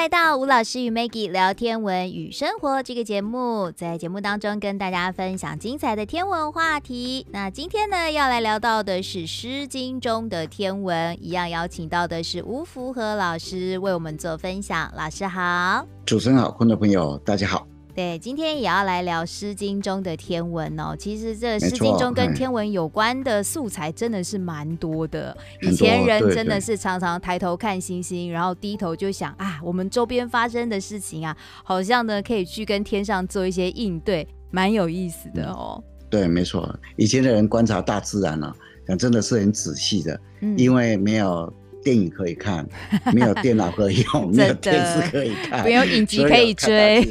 来到吴老师与 Maggie 聊天文与生活这个节目，在节目当中跟大家分享精彩的天文话题。那今天呢，要来聊到的是《诗经》中的天文，一样邀请到的是吴福和老师为我们做分享。老师好，主持人好，观众朋友大家好。对，今天也要来聊《诗经》中的天文哦。其实这《诗经》中跟天文有关的素材真的是蛮多的。以前人真的是常常抬头看星星，然后低头就想啊，我们周边发生的事情啊，好像呢可以去跟天上做一些应对，蛮有意思的哦。对，没错，以前的人观察大自然呢，啊，真的是很仔细的，嗯，因为没有。电影可以看，没有电脑可以用，没有电视可以看，没有影集可以追。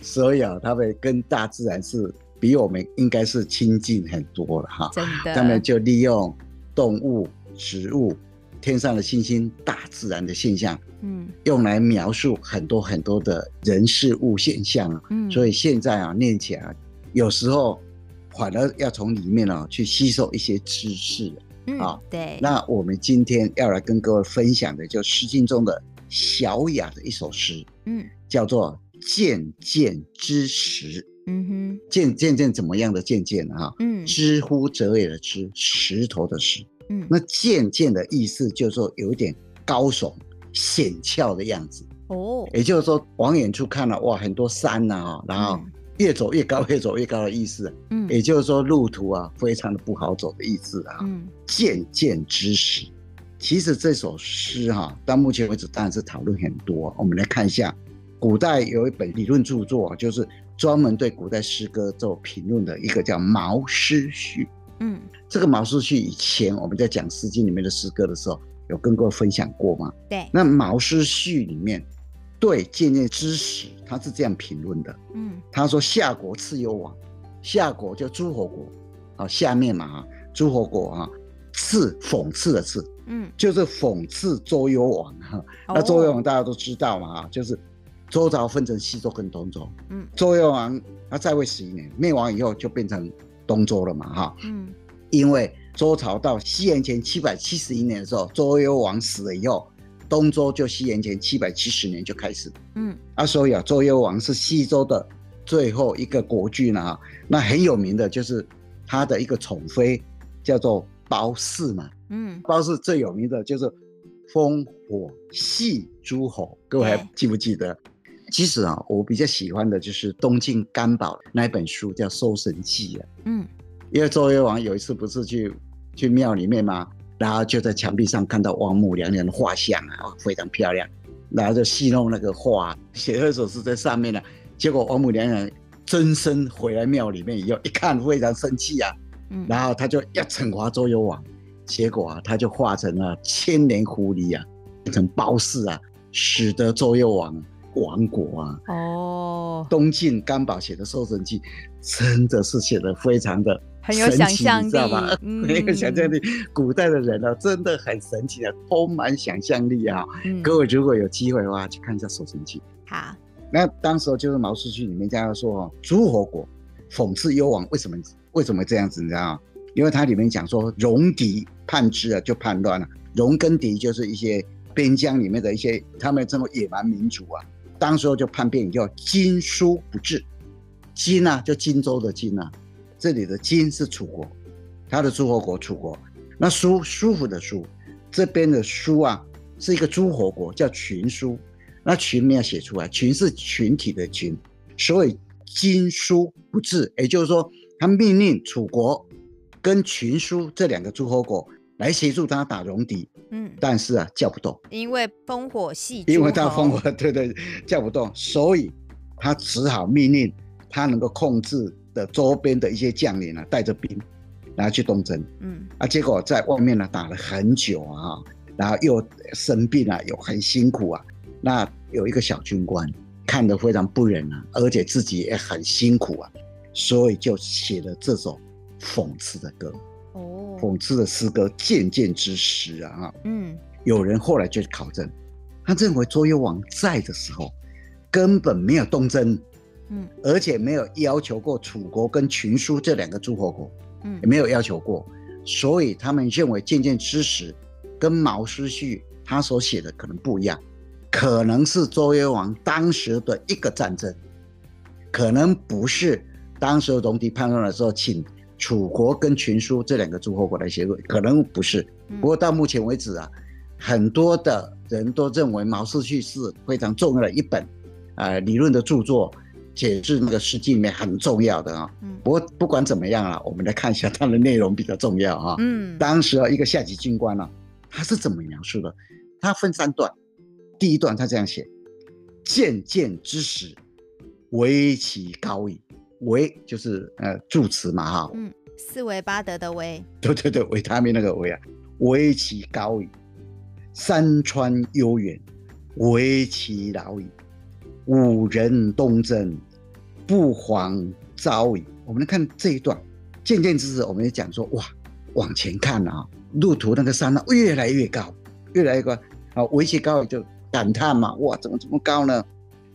所以 啊，他们跟大自然是比我们应该是亲近很多了哈。真的，他们就利用动物、植物、天上的星星、大自然的现象，嗯，用来描述很多很多的人事物现象。嗯，所以现在啊，念起来有时候反而要从里面啊去吸收一些知识。嗯，好，对。那我们今天要来跟各位分享的，就《诗经》中的小雅的一首诗，嗯，叫做《渐渐之石》。嗯哼，渐渐渐怎么样的渐渐啊？嗯，之乎者也的知，石头的石。嗯，那渐渐的意思就是说有一点高耸、险峭的样子。哦，也就是说往远处看了，哇，很多山呐，啊，然后。越走越高，越走越高的意思。嗯，也就是说路途啊，非常的不好走的意思啊。嗯，渐渐之石，其实这首诗哈、啊，到目前为止当然是讨论很多。我们来看一下，古代有一本理论著作，就是专门对古代诗歌做评论的一个叫《毛诗序》。嗯，这个《毛诗序》以前我们在讲《诗经》里面的诗歌的时候，有跟各位分享过吗？对。那《毛诗序》里面。对渐渐之石，他是这样评论的。嗯，他说：“夏国次幽王，夏国就诸侯国，啊，下面嘛哈，诸侯国啊，次讽刺的次，嗯，就是讽刺周幽王哈。那周幽王大家都知道嘛哈，就是周朝分成西周跟东周。嗯，周幽王他在位十一年，灭亡以后就变成东周了嘛哈。嗯，因为周朝到西元前七百七十一年的时候，周幽王死了以后。东周就西元前七百七十年就开始，嗯，啊，所以啊，周幽王是西周的最后一个国君了啊。那很有名的就是他的一个宠妃叫做褒姒嘛，嗯，褒姒最有名的就是烽火戏诸侯，各位还记不记得？其实啊，我比较喜欢的就是东晋干宝那一本书叫《搜神记》啊，嗯，因为周幽王有一次不是去去庙里面吗？然后就在墙壁上看到王母娘娘的画像啊，非常漂亮。然后就戏弄那个画，写了一首诗在上面呢。结果王母娘娘真身回来庙里面以后，一看非常生气啊。嗯。然后他就要惩罚周幽王，结果啊，他就化成了千年狐狸啊，变成褒姒啊，使得周幽王亡国啊。哦。东晋干宝写的《搜神记》，真的是写的非常的。很有想象力，你知道吗？嗯、很有想象力。古代的人呢、啊，真的很神奇的，充满想象力啊！嗯、各位如果有机会的话，去看一下《搜神记》。好，那当时就是《毛诗序》里面这样说哦，诸侯国讽刺幽王为什么为什么这样子？你知道吗？因为它里面讲说，戎狄叛之啊，就叛乱了。戎跟狄就是一些边疆里面的一些他们这种野蛮民族啊，当时候就叛变以后，晋叔不治。金啊，就荆州的金啊。这里的金是楚国，他的诸侯国楚国。那舒舒服的舒，这边的舒啊，是一个诸侯国，叫群舒。那群没有写出来，群是群体的群，所以金舒不治，也就是说，他命令楚国跟群舒这两个诸侯国来协助他打戎狄。嗯，但是啊，叫不动，因为烽火戏，因为他烽火，对对，叫不动，所以他只好命令他能够控制。的周边的一些将领啊，带着兵，然后去东征，嗯，啊，结果在外面呢打了很久啊，然后又生病啊，又很辛苦啊。那有一个小军官看得非常不忍啊，而且自己也很辛苦啊，所以就写了这首讽刺的歌，哦，讽刺的诗歌《渐渐之时》啊，嗯，有人后来就考证，他认为周幽王在的时候根本没有东征。嗯，而且没有要求过楚国跟群书这两个诸侯国，嗯，也没有要求过，所以他们认为渐渐之石跟毛诗序他所写的可能不一样，可能是周幽王当时的一个战争，可能不是当时龙体叛乱的时候请楚国跟群书这两个诸侯国来协助，可能不是。不过到目前为止啊，很多的人都认为《毛思序》是非常重要的一本理论的著作，解释那个《史记》里面很重要的啊。不过不管怎么样啊，我们来看一下它的内容比较重要啊。嗯，当时啊一个下级军官呢、啊，他是怎么描述的？他分三段。第一段他这样写：“渐渐之时，为其高矣。维就是呃助词嘛哈。嗯，四维八德的维。对对对，维他命那个维啊，为其高矣。山川悠远，为其老矣。五人东征，不遑昭矣。我们来看这一段，见见之时，我们也讲说哇，往前看啊，路途那个山、啊、越来越高，越来越高啊，维其高矣就。感叹嘛，哇，怎么这么高呢？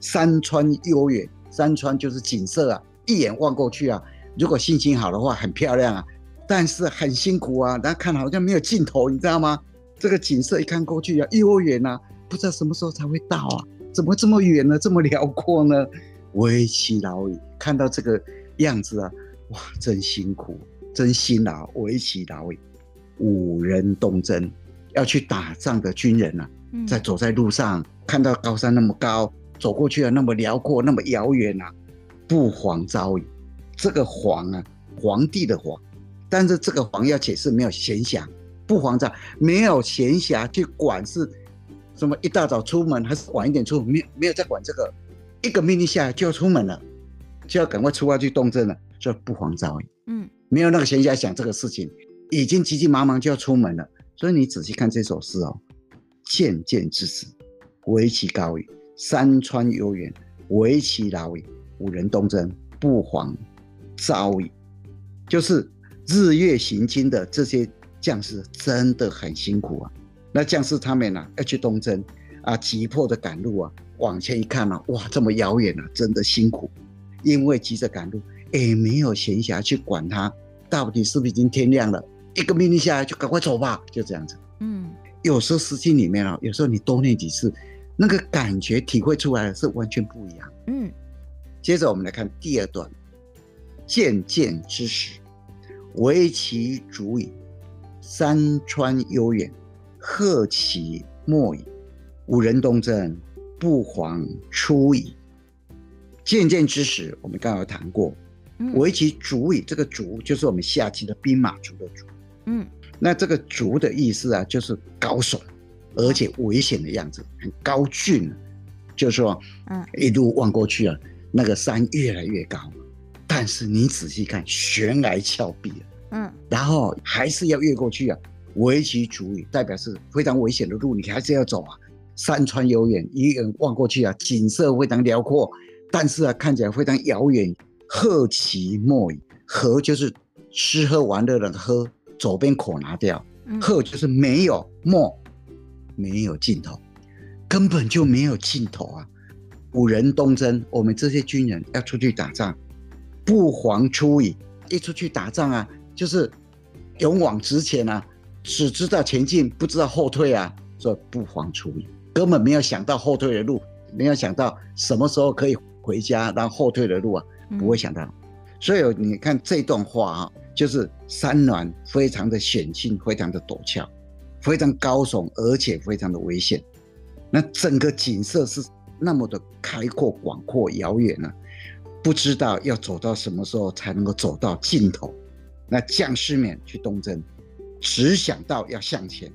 山川悠远，山川就是景色啊，一眼望过去啊，如果心情好的话，很漂亮啊，但是很辛苦啊，大家看好像没有尽头，你知道吗？这个景色一看过去啊，悠远啊，不知道什么时候才会到啊，怎么这么远呢？这么辽阔呢？为其劳矣，看到这个样子啊，哇，真辛苦，真辛劳，为其劳矣。五人东征，要去打仗的军人啊。在走在路上，看到高山那么高，走过去啊，那么辽阔，那么遥远啊，不遑昭矣。这个遑啊，皇帝的遑，但是这个遑要解释没有闲暇，不遑昭，没有闲暇去管是什么一大早出门还是晚一点出门，没有没有在管这个，一个命令下来就要出门了，就要赶快出发去东征了，所以不遑昭矣。嗯，没有那个闲暇想这个事情，已经急急忙忙就要出门了。所以你仔细看这首诗哦。渐渐之时，维其高矣；山川悠远，维其老矣。五人东征，不遑昭矣。就是日月行经的这些将士真的很辛苦啊。那将士他们呢、啊，要去东征啊，急迫的赶路啊，往前一看啊，哇，这么遥远啊，真的辛苦。因为急着赶路，也没有闲暇去管他到底是不是已经天亮了。一个命令下来，就赶快走吧，就这样子。嗯。有时候诗经里面啊，有时候你多念几次，那个感觉体会出来的是完全不一样。嗯，接着我们来看第二段，渐渐之时，维其足矣。山川悠远，赫其莫矣。五人东征，不遑出矣。见见之时，我们刚刚有谈过，围其足矣。这个足就是我们下棋的兵马俎的足。嗯。那这个“足”的意思啊，就是高耸，而且危险的样子，很高峻。就是说，嗯，一路望过去啊，那个山越来越高，但是你仔细看，悬崖峭壁啊，嗯，然后还是要越过去啊，维其主矣，代表是非常危险的路，你还是要走啊。山川悠远，一眼望过去啊，景色非常辽阔，但是啊，看起来非常遥远。赫其莫矣，赫就是吃喝玩乐的喝。左边口拿掉，赫就是没有，莫没有尽头，根本就没有尽头啊！五人东征，我们这些军人要出去打仗，不遑出矣。一出去打仗啊，就是勇往直前啊，只知道前进，不知道后退啊，所以不妨出矣。根本没有想到后退的路，没有想到什么时候可以回家，然后后退的路啊，不会想到。所以你看这段话啊。就是山峦非常的险峻，非常的陡峭，非常高耸，而且非常的危险。那整个景色是那么的开阔、广阔、遥远呢，不知道要走到什么时候才能够走到尽头。那将士们去东征，只想到要向前，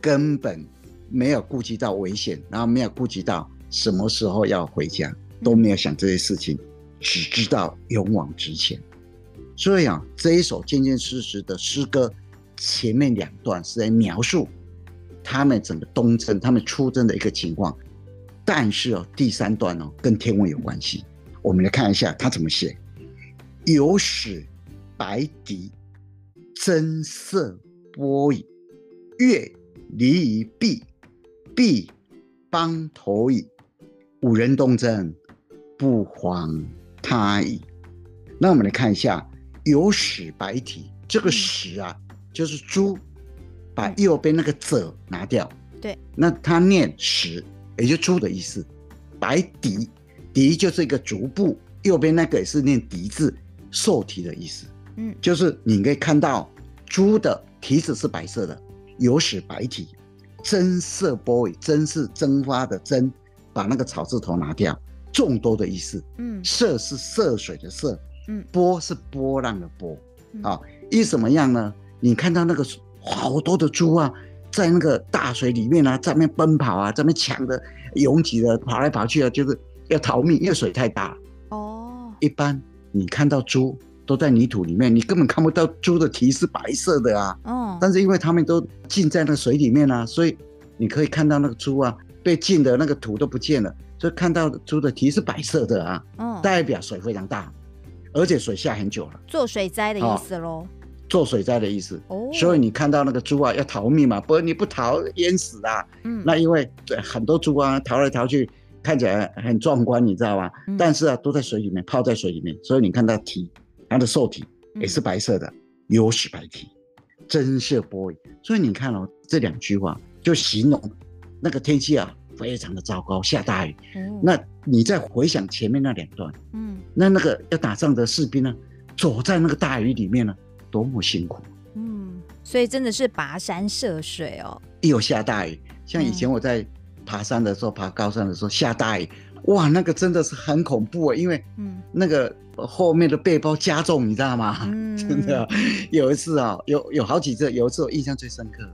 根本没有顾及到危险，然后没有顾及到什么时候要回家，都没有想这些事情，只知道勇往直前。所以啊，这一首《见见之时》的诗歌，前面两段是在描述他们整个东征、他们出征的一个情况，但是哦，第三段哦，跟天文有关系。我们来看一下他怎么写：有使白狄，增色波矣。月离于弊，弊邦投矣。五人东征，不遑他矣。那我们来看一下。有史白体，这个史啊，就是猪，把右边那个者拿掉。对，那他念史，也就猪的意思。白狄，狄就是一个足部，右边那个也是念狄字，受体的意思。嗯，就是你可以看到猪的蹄子是白色的，有屎白蹄，真色波尾，增是蒸发的蒸，把那个草字头拿掉，众多的意思。嗯，色是色水的色，嗯，波是波浪的波。啊，意思怎么样呢？你看到那个好多的猪啊，在那个大水里面啊，在那边奔跑啊，在那边抢的、拥挤的跑来跑去啊，就是要逃命，因为水太大。哦，一般你看到猪都在泥土里面，你根本看不到猪的蹄是白色的啊。哦，但是因为它们都浸在那水里面啊，所以你可以看到那个猪啊，被浸的那个土都不见了，所以看到猪的蹄是白色的啊。哦，代表水非常大。而且水下很久了，做水灾的意思喽。做水灾的意思。哦。所以你看到那个猪啊，要逃命嘛，不然你不逃淹死啊。嗯。那因为很多猪啊逃来逃去，看起来很壮观，你知道吧？嗯。但是啊，都在水里面，泡在水里面，所以你看到蹄，它的受体也是白色的，有史白蹄，增色波尾。所以你看哦，这两句话就形容那个天气啊。非常的糟糕，下大雨。嗯，那你再回想前面那两段，嗯，那那个要打仗的士兵呢，走在那个大雨里面呢，多么辛苦。嗯，所以真的是跋山涉水哦。一有下大雨，像以前我在爬山的时候，嗯、爬高山的时候下大雨，哇，那个真的是很恐怖啊，因为嗯，那个后面的背包加重，你知道吗？嗯，真的。有一次啊，有有好几次，有一次我印象最深刻，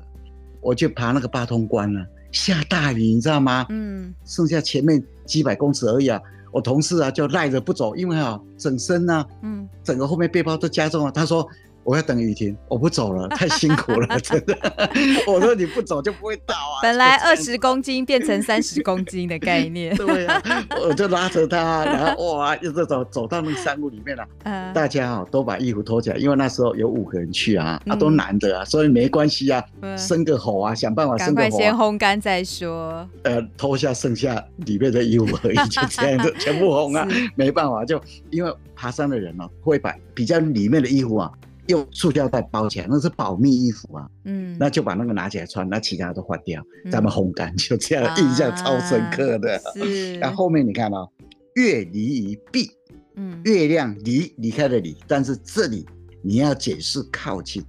我去爬那个八通关了。下大雨，你知道吗？嗯，剩下前面几百公尺而已啊。我同事啊就赖着不走，因为啊整身啊，嗯，整个后面背包都加重了。他说。我要等雨停，我不走了，太辛苦了，真的。我说你不走就不会倒啊。本来二十公斤变成三十公斤的概念。对啊，我就拉着他，然后哇，一直走走到那个山谷里面了。嗯。大家啊都把衣服脱起来，因为那时候有五个人去啊，啊都男的啊，所以没关系啊，生个火啊，想办法生个火。赶快先烘干再说。呃，脱下剩下里面的衣服而已，就这样子全部烘啊，没办法，就因为爬山的人呢会把比较里面的衣服啊。用塑料袋包起来，那是保密衣服啊。嗯，那就把那个拿起来穿，那其他都换掉，咱们烘干，就这样，印象超深刻的。是。那后后面你看啊月离于毕，嗯，月亮离离开了你，但是这里你要解释靠近，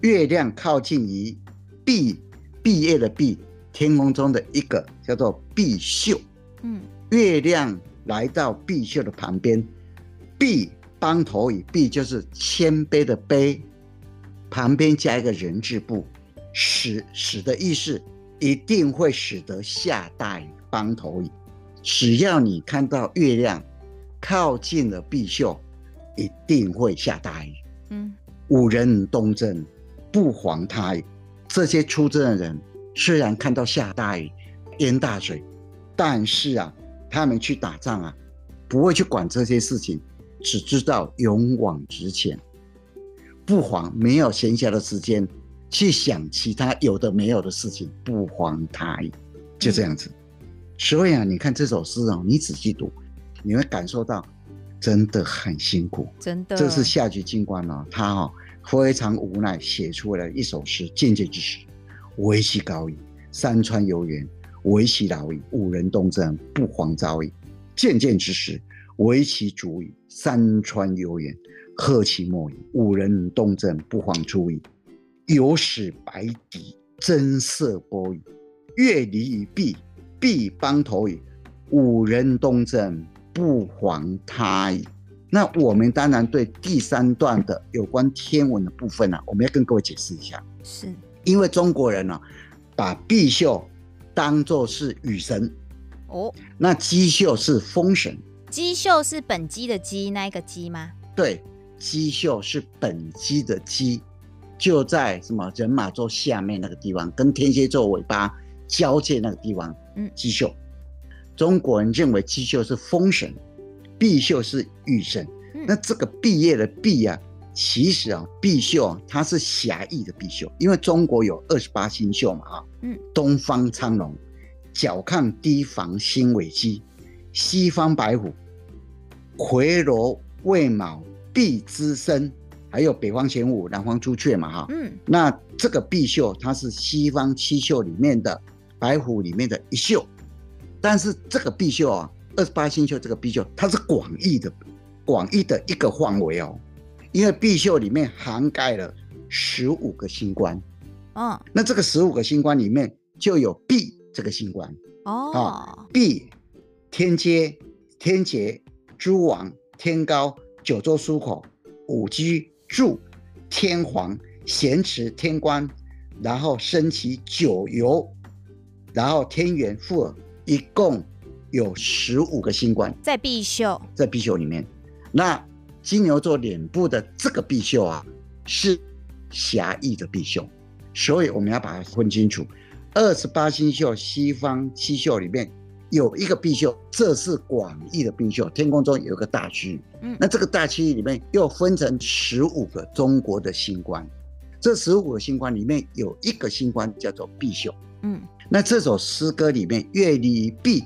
月亮靠近于毕，毕业的毕，天空中的一个叫做毕宿。嗯，月亮来到毕宿的旁边，毕。邦头以毕就是谦卑的卑，旁边加一个人字部，使使的意思一定会使得下大雨。邦头以，只要你看到月亮靠近了碧秀，一定会下大雨。嗯，五人东征，不遑他矣。这些出征的人虽然看到下大雨、淹大水，但是啊，他们去打仗啊，不会去管这些事情。只知道勇往直前，不妨没有闲暇的时间去想其他有的没有的事情，不妨他意，就这样子。所以啊，你看这首诗哦，你仔细读，你会感受到真的很辛苦，真的。这是下级军官呢，他哈非常无奈写出了一首诗，渐渐之时，危其高矣，山川悠远，危其老矣，五人东征，不遑朝矣。渐渐之时。危其足矣，山川悠远，贺其莫矣。五人东征，不妨出矣。有始白蹄，增色波矣。月离于毕，毕邦头矣。五人东征，不妨他矣。那我们当然对第三段的有关天文的部分呢、啊，我们要跟各位解释一下。是，因为中国人呢、啊，把毕宿当作是雨神，哦，那姬宿是风神。鸡宿是本鸡的鸡，那一个鸡吗？对，鸡宿是本鸡的鸡，就在什么人马座下面那个地方，跟天蝎座尾巴交界那个地方。嗯，鸡宿，中国人认为鸡宿是风神，毕宿是玉神。嗯、那这个毕业的毕啊，其实啊，毕宿啊，它是狭义的毕宿，因为中国有二十八星宿嘛啊。嗯，东方苍龙，角亢低房星尾鸡，西方白虎。魁罗未卯毕之身，还有北方玄武、南方朱雀嘛哈，嗯，那这个毕宿它是西方七宿里面的白虎里面的一宿，但是这个必秀啊，二十八星宿这个必秀，它是广义的，广义的一个范围哦，因为必秀里面涵盖了十五个星官。嗯，那这个十五个星官里面就有弼这个星官哦，啊，弼、天阶、天劫、诸王、天高、九州出口、五居、柱、天皇、咸池、天官，然后生其九游，然后天元、富尔，一共有十五个星官在必秀，在必秀里面，那金牛座脸部的这个必秀啊，是狭义的必秀。所以我们要把它分清楚，二十八星宿西方七宿里面有一个必秀，这是广义的必秀。天空中有一个大区。域，嗯，那这个大区域里面又分成十五个中国的星官，这十五个星官里面有一个星官叫做必秀，嗯，那这首诗歌里面月里弼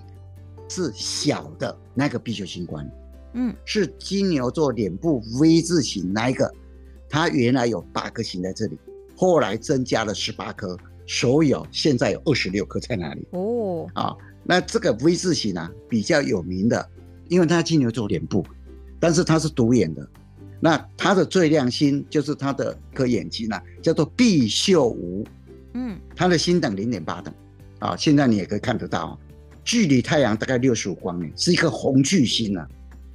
是小的那个必秀星官，嗯，是金牛座脸部 V 字形那一个，它原来有八颗星在这里。后来增加了十八颗，所以哦，现在有二十六颗在那里？哦，啊，那这个 V 字形啊，比较有名的，因为它金牛座脸部，但是它是独眼的，那它的最亮星就是它的颗眼睛啊，叫做碧秀五，嗯，它的星等零点八等，啊，现在你也可以看得到，距离太阳大概六十五光年，是一颗红巨星啊。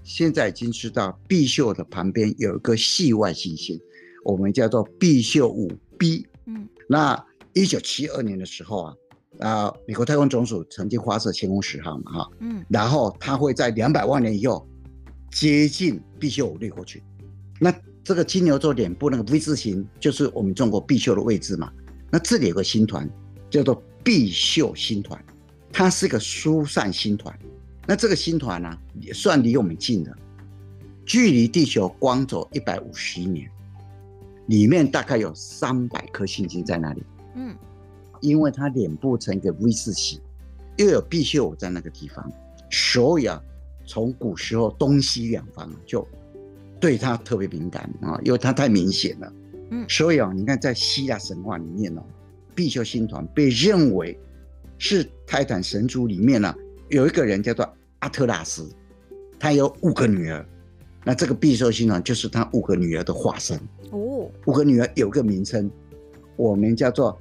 现在已经知道碧秀的旁边有一个系外行星，我们叫做碧秀五。B，嗯，那一九七二年的时候啊，啊，美国太空总署曾经发射天宫十号嘛，哈，嗯，然后它会在两百万年以后接近弼宿五掠过去。那这个金牛座脸部那个 V 字形，就是我们中国弼宿的位置嘛。那这里有个星团叫做弼宿星团，它是一个疏散星团。那这个星团呢，也算离我们近的，距离地球光走一百五十一年。里面大概有三百颗星星在那里，嗯，因为他脸部呈一个 V 字形，又有弼宿在那个地方，所以啊，从古时候东西两方就对他特别敏感啊，因为他太明显了，嗯，所以啊，你看在希腊神话里面哦，弼宿星团被认为是泰坦神族里面呢有一个人叫做阿特拉斯，他有五个女儿，那这个必修星团就是他五个女儿的化身。哦，五个女儿有个名称，我们叫做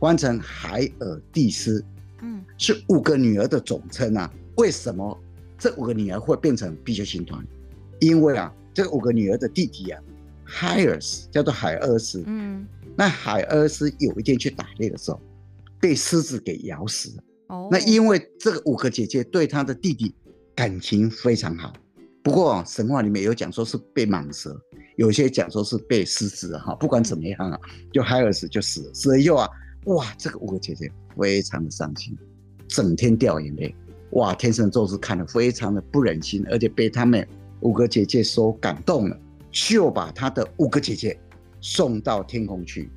翻成海尔蒂斯，嗯，是五个女儿的总称啊。为什么这五个女儿会变成必修星团？因为啊，这五个女儿的弟弟啊，Hyers 叫做海尔斯，嗯，那海尔斯有一天去打猎的时候，被狮子给咬死了。哦，那因为这个五个姐姐对她的弟弟感情非常好。不过神话里面有讲说是被蟒蛇，有些讲说是被狮子哈，不管怎么样啊，就海尔斯就死了。死了以后啊，哇，这个五个姐姐非常的伤心，整天掉眼泪。哇，天神宙斯看了非常的不忍心，而且被他们五个姐姐所感动了，就把他的五个姐姐送到天空去，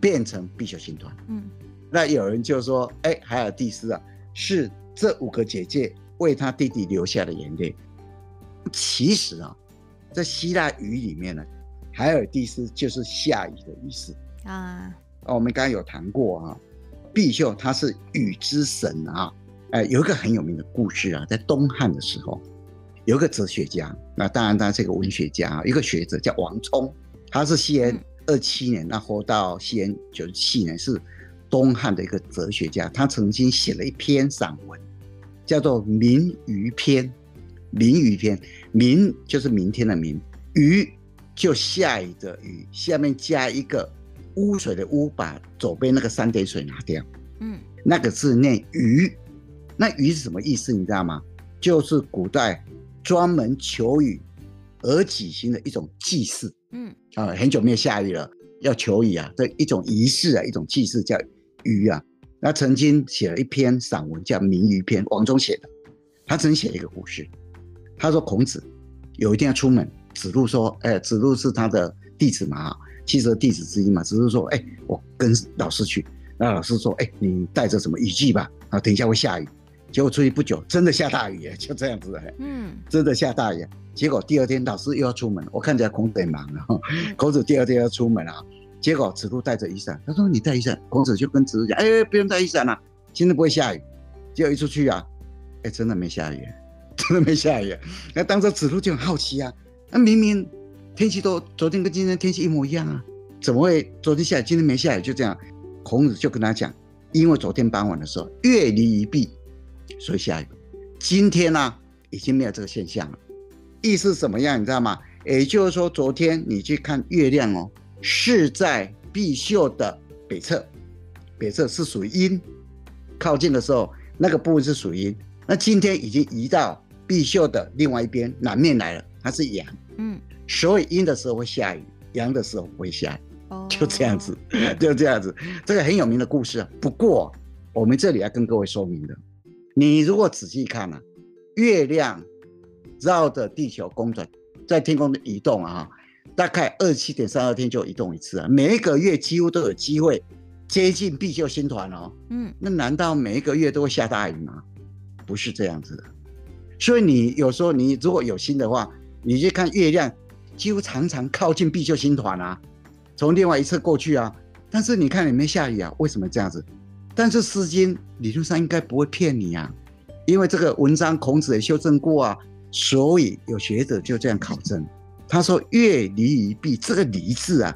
变成弼宿星团。嗯，那有人就说，哎、欸，海尔蒂斯啊，是这五个姐姐为他弟弟流下的眼泪。其实啊，在希腊语里面呢，海尔蒂斯就是下雨的意思啊。我们刚刚有谈过啊，毕秀他是雨之神啊。哎，有一个很有名的故事啊，在东汉的时候，有一个哲学家，那当然他是一个文学家，一个学者叫王充，他是西元二七年，那活到西元九十七年，是东汉的一个哲学家。他曾经写了一篇散文，叫做《明雨篇》。明雨天，明就是明天的明，雨就下雨的雨，下面加一个污水的污，把左边那个三点水拿掉，嗯，那个字念雨，那雨是什么意思？你知道吗？就是古代专门求雨而举行的一种祭祀，嗯，啊，很久没有下雨了，要求雨啊，这一种仪式啊，一种祭祀叫雨啊。那曾经写了一篇散文叫《明雨篇》，王中写的，他曾经写了一个故事。他说：“孔子有一天要出门，子路说：‘哎，子路是他的弟子嘛，七十二弟子之一嘛。’子路说：‘哎，我跟老师去。’那老师说：‘哎，你带着什么雨具吧？啊，等一下会下雨。’结果出去不久，真的下大雨，就这样子。嗯，真的下大雨。结果第二天老师又要出门，我看起来孔子很忙啊。孔子第二天要出门啊，结果子路带着雨伞，他说：‘你带雨伞。’孔子就跟子路讲：‘哎，不用带雨伞了，今天不会下雨。’结果一出去啊，哎，真的没下雨，真的没下雨。那当时子路就很好奇啊，那明明天气都昨天跟今天天气一模一样啊，怎么会昨天下雨，今天没下雨？就这样，孔子就跟他讲，因为昨天傍晚的时候月离于弊，所以下雨。今天呢、已经没有这个现象了。意思是什么样？你知道吗？也就是说，昨天你去看月亮哦，是在貔貅的北侧，北侧是属于阴，靠近的时候那个部分是属于阴。那今天已经移到貔貅的另外一边南面来了，它是阳。嗯，所以阴的时候会下雨，阳的时候不会下雨。哦，就这样子，就这样子，这个很有名的故事啊。不过我们这里要跟各位说明的，你如果仔细看啊，月亮绕着地球公转。在天空的移动啊，大概二十七点三二天就移动一次啊，每一个月几乎都有机会接近碧秀星团哦。嗯，那难道每一个月都会下大雨吗？不是这样子的。所以你有时候你如果有心的话，你去看月亮，几乎常常靠近貔貅星团啊，从另外一侧过去啊。但是你看里面下雨啊，为什么这样子？但是《诗经》理论上应该不会骗你啊，因为这个文章孔子也修正过啊。所以有学者就这样考证，他说“月离于弊”，这个“离”字啊，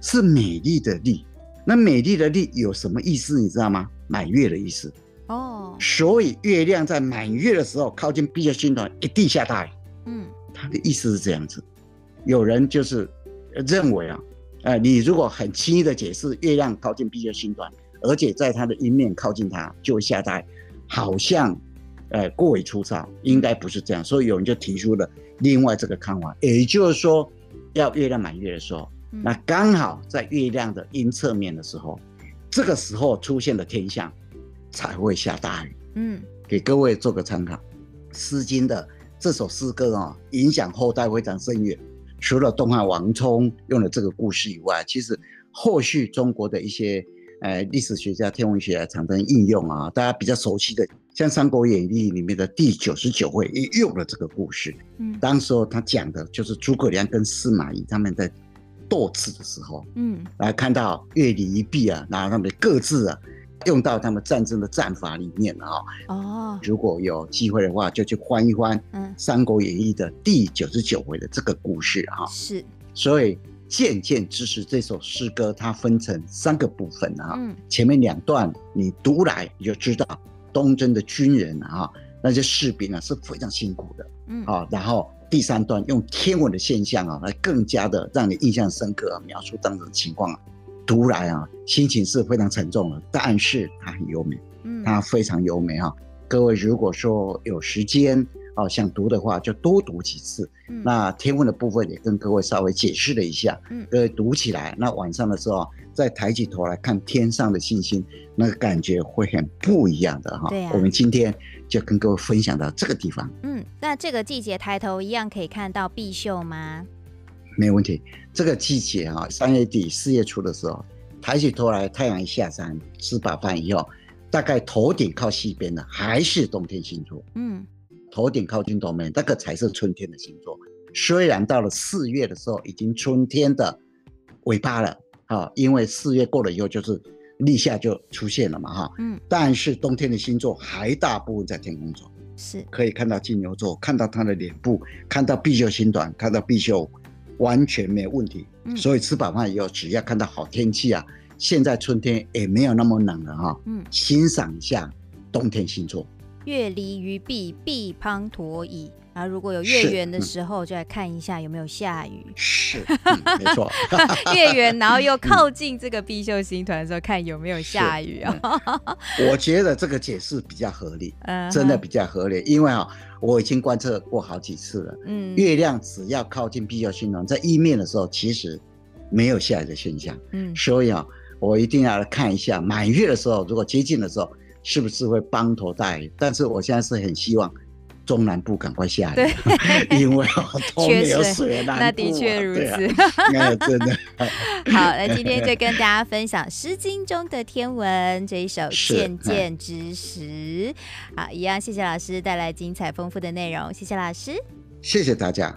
是美丽的“丽”。那美丽的“丽”有什么意思？你知道吗？满月的意思。哦。所以月亮在满月的时候靠近貔貅星团，一定下大雨。嗯。他的意思是这样子。有人就是认为啊，呃，你如果很轻易的解释月亮靠近貔貅星团，而且在它的阴面靠近它，就会下大雨，好像。呃，过于粗糙，应该不是这样，所以有人就提出了另外这个看法，也就是说，要月亮满月的时候，嗯、那刚好在月亮的阴侧面的时候，这个时候出现的天象才会下大雨。嗯，给各位做个参考，《诗经》的这首诗歌啊、哦，影响后代非常深远。除了东汉王充用了这个故事以外，其实后续中国的一些。呃，历史学家、天文学家常常应用啊，大家比较熟悉的，像《三国演义》里面的第九十九回也用了这个故事。嗯，当时候他讲的就是诸葛亮跟司马懿他们在斗智的时候，嗯，来看到月离于弊啊，然后他们各自啊用到他们战争的战法里面啊。哦，如果有机会的话，就去翻一翻《嗯三国演义》的第九十九回的这个故事啊。是，所以。渐渐支持这首诗歌，它分成三个部分啊。嗯、前面两段你读来你就知道，东征的军人啊，那些士兵啊是非常辛苦的。嗯，啊，然后第三段用天文的现象啊，来更加的让你印象深刻，描述当时的情况啊，读来啊心情是非常沉重的，但是它很优美，嗯，它非常优美哈、啊。各位如果说有时间。哦，想读的话就多读几次。嗯、那天文的部分也跟各位稍微解释了一下。嗯，各位读起来，那晚上的时候再抬起头来看天上的星星，那个感觉会很不一样的哈。对啊。我们今天就跟各位分享到这个地方。嗯，那这个季节抬头一样可以看到碧秀吗？没有问题。这个季节啊，三月底四月初的时候，抬起头来，太阳一下山，吃饱饭以后，大概头顶靠西边的还是冬天星座。嗯。头顶靠近东边，那个才是春天的星座。虽然到了四月的时候，已经春天的尾巴了，啊，因为四月过了以后，就是立夏就出现了嘛，哈，嗯。但是冬天的星座还大部分在天空中，是可以看到金牛座，看到他的脸部，看到貔貅星团，看到貔貅，完全没有问题。嗯。所以吃饱饭以后，只要看到好天气啊，现在春天也没有那么冷了，哈，嗯，欣赏一下冬天星座。月离于弊，弊滂沱矣。然后如果有月圆的时候，就来看一下有没有下雨。是，嗯、没错。月圆，然后又靠近这个貔貅星团的时候，看有没有下雨啊、嗯？我觉得这个解释比较合理，真的比较合理。因为啊，我已经观测过好几次了。嗯，月亮只要靠近貔貅星团，在一面的时候，其实没有下雨的现象。嗯，所以啊，我一定要来看一下满月的时候，如果接近的时候。是不是会滂沱大雨？但是我现在是很希望中南部赶快下雨，对 因为都没有水、啊。那的确如此，那真的。好，那今天就跟大家分享《诗经》中的天文这一首《渐渐之时》。好，一样，谢谢老师带来精彩丰富的内容，谢谢老师，谢谢大家。